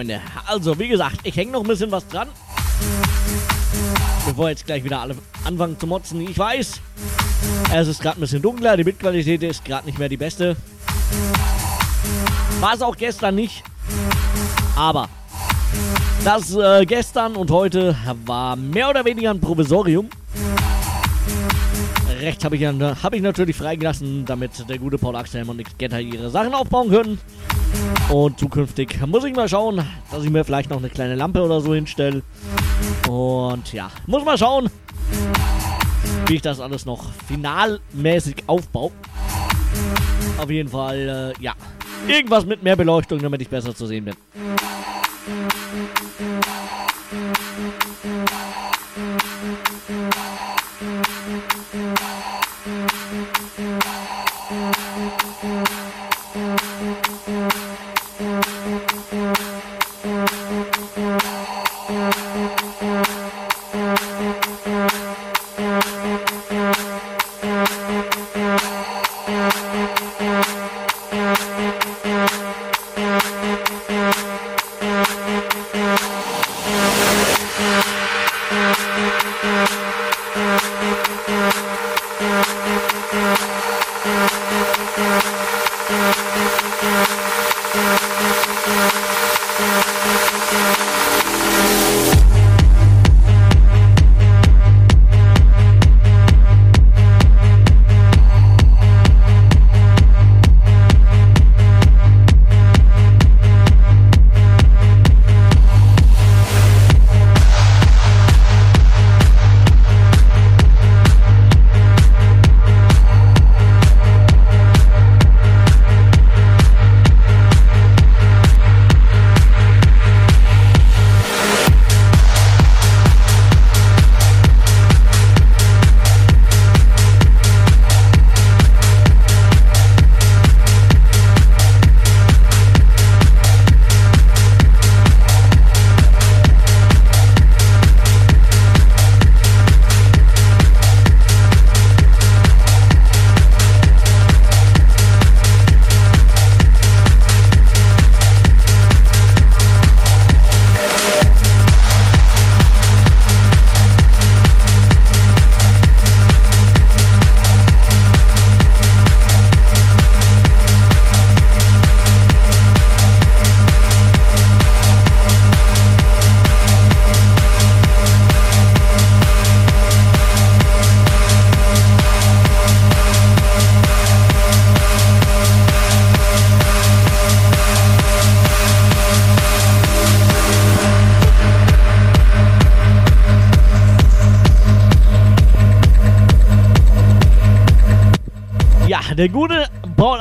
Speaker 4: Freunde. Also, wie gesagt, ich hänge noch ein bisschen was dran. Bevor jetzt gleich wieder alle anfangen zu motzen. Ich weiß, es ist gerade ein bisschen dunkler. Die Bildqualität ist gerade nicht mehr die beste. War es auch gestern nicht. Aber das äh, gestern und heute war mehr oder weniger ein Provisorium. Recht habe ich, hab ich natürlich freigelassen, damit der gute Paul Axel und Nick Getter ihre Sachen aufbauen können. Und zukünftig muss ich mal schauen, dass ich mir vielleicht noch eine kleine Lampe oder so hinstelle. Und ja, muss mal schauen, wie ich das alles noch finalmäßig aufbaue. Auf jeden Fall, äh, ja. Irgendwas mit mehr Beleuchtung, damit ich besser zu sehen bin.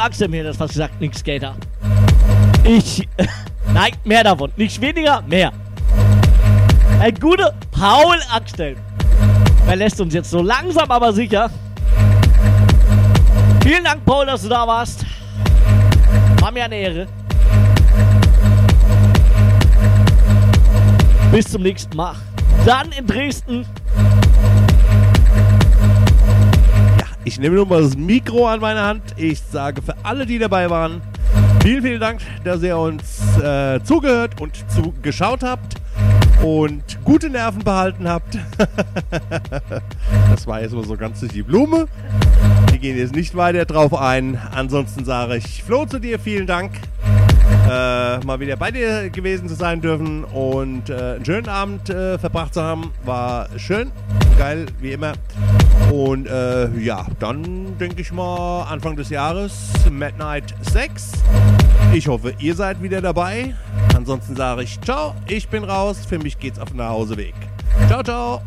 Speaker 4: Paul Axel mir das was gesagt, nix Skater. Ich. Nein, mehr davon. Nicht weniger, mehr. Der gute Paul Axel verlässt uns jetzt so langsam, aber sicher. Vielen Dank, Paul, dass du da warst. War mir eine Ehre. Bis zum nächsten Mal. Dann in Dresden.
Speaker 12: Ich nehme nun mal das Mikro an meine Hand. Ich sage für alle, die dabei waren, vielen, vielen Dank, dass ihr uns äh, zugehört und zugeschaut habt und gute Nerven behalten habt. das war jetzt mal so ganz durch die Blume. Wir gehen jetzt nicht weiter drauf ein. Ansonsten sage ich Flo zu dir, vielen Dank. Äh, mal wieder bei dir gewesen zu sein dürfen und äh, einen schönen Abend äh, verbracht zu haben. War schön, geil, wie immer. Und äh, ja, dann denke ich mal Anfang des Jahres Midnight 6. Ich hoffe, ihr seid wieder dabei. Ansonsten sage ich ciao, ich bin raus. Für mich geht's auf den Nachhauseweg. Ciao, ciao.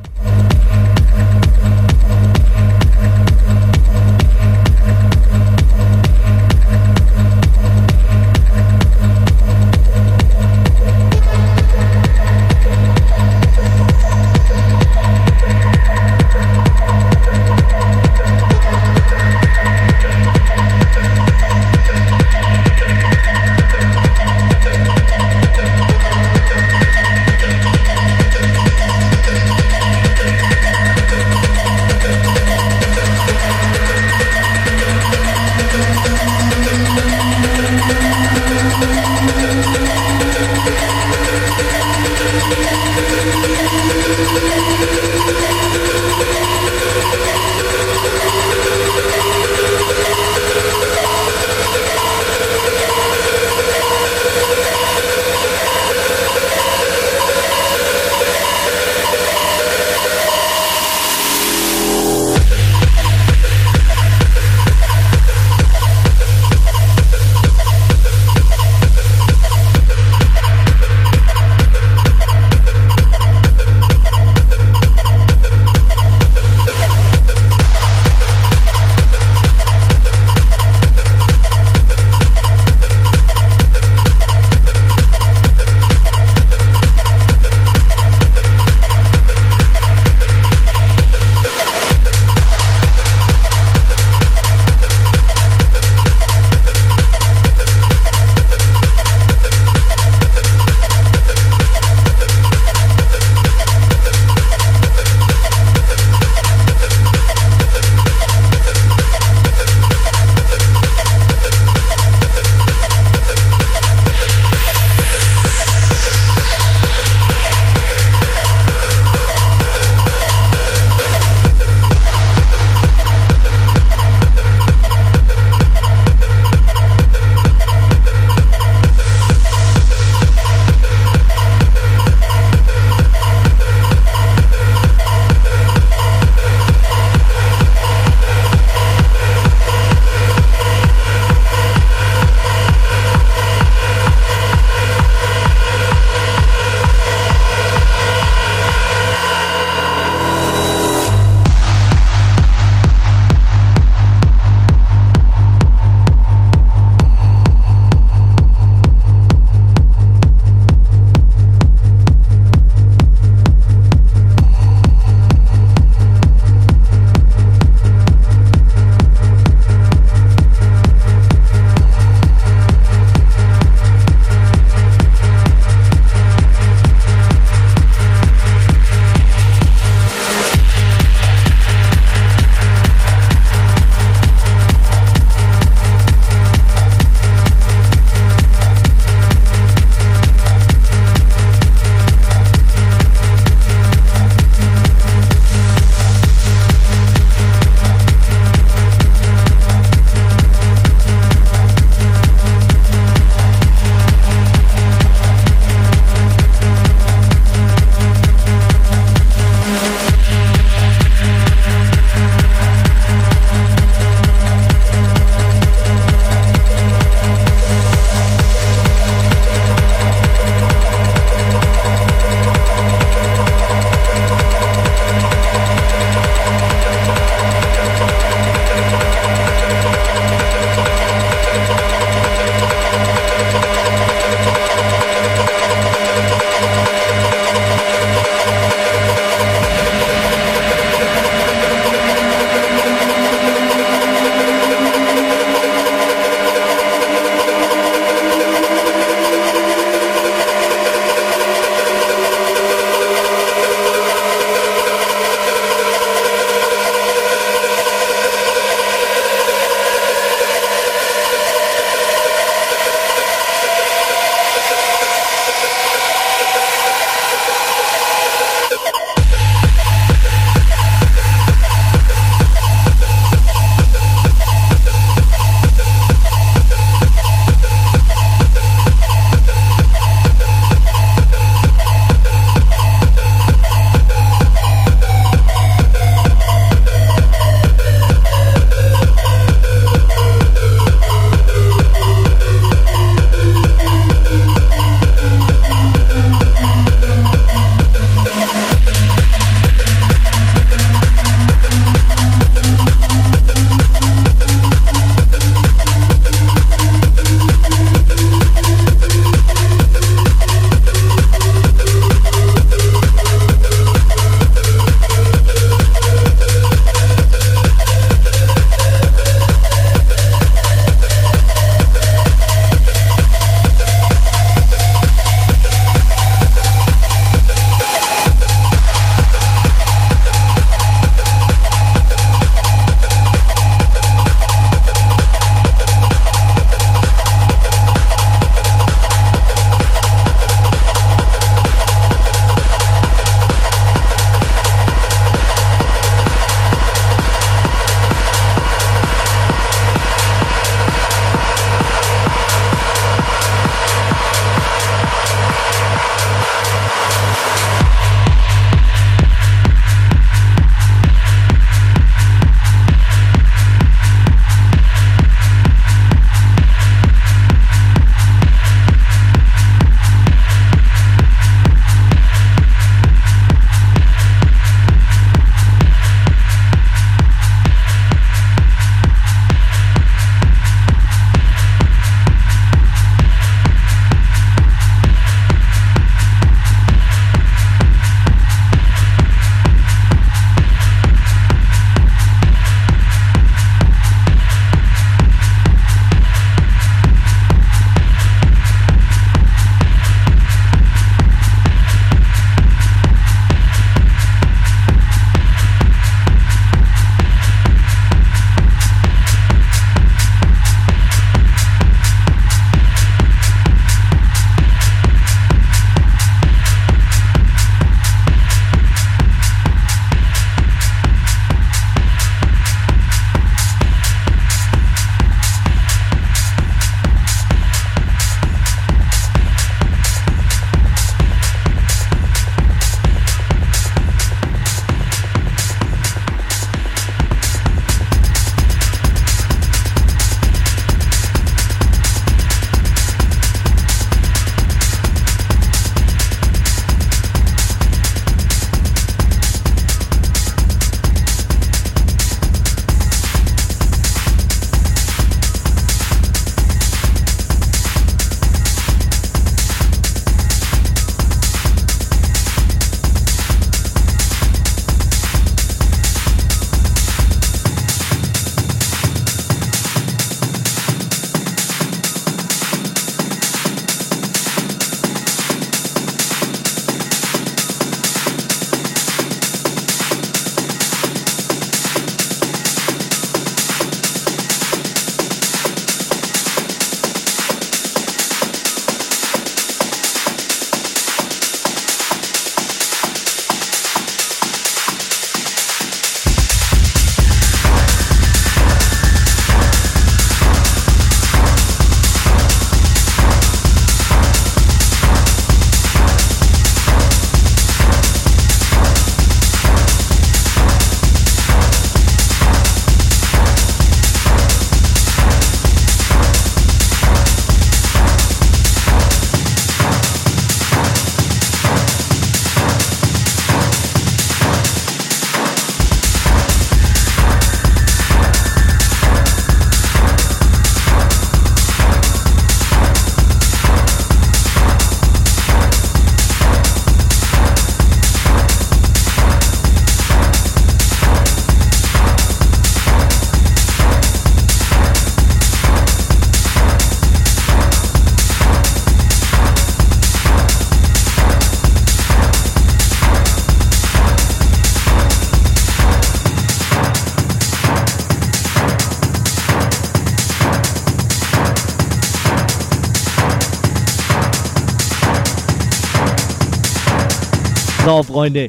Speaker 4: So, Freunde.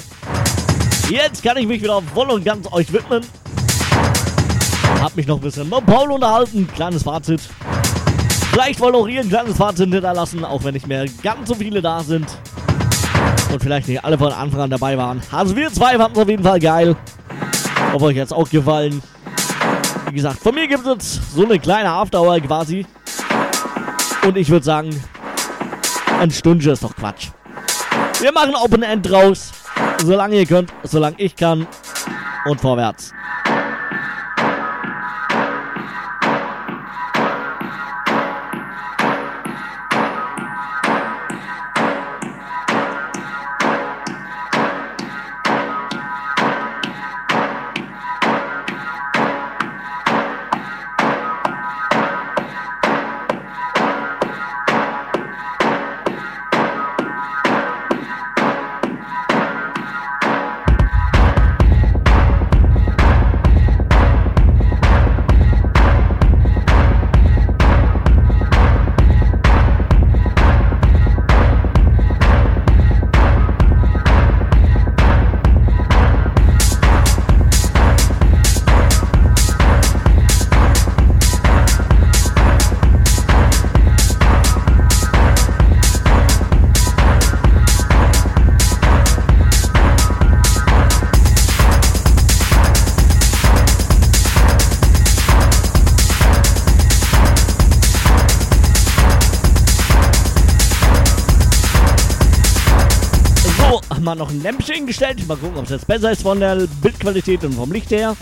Speaker 4: Jetzt kann ich mich wieder voll und ganz euch widmen. Hab mich noch ein bisschen mit Paul unterhalten. Kleines Fazit. Vielleicht wollt auch ihr ein kleines Fazit hinterlassen, auch wenn nicht mehr ganz so viele da sind. Und vielleicht nicht alle von Anfang an dabei waren. Also wir zwei fanden es auf jeden Fall geil. Hoffe euch jetzt auch gefallen. Wie gesagt, von mir gibt es so eine kleine Afterhour quasi. Und ich würde sagen, ein Stündchen ist doch Quatsch. Wir machen Open End draus. Solange ihr könnt, solange ich kann. Und vorwärts. Noch ein Lämpchen gestellt. Mal gucken, ob es jetzt besser ist von der Bildqualität und vom Licht her.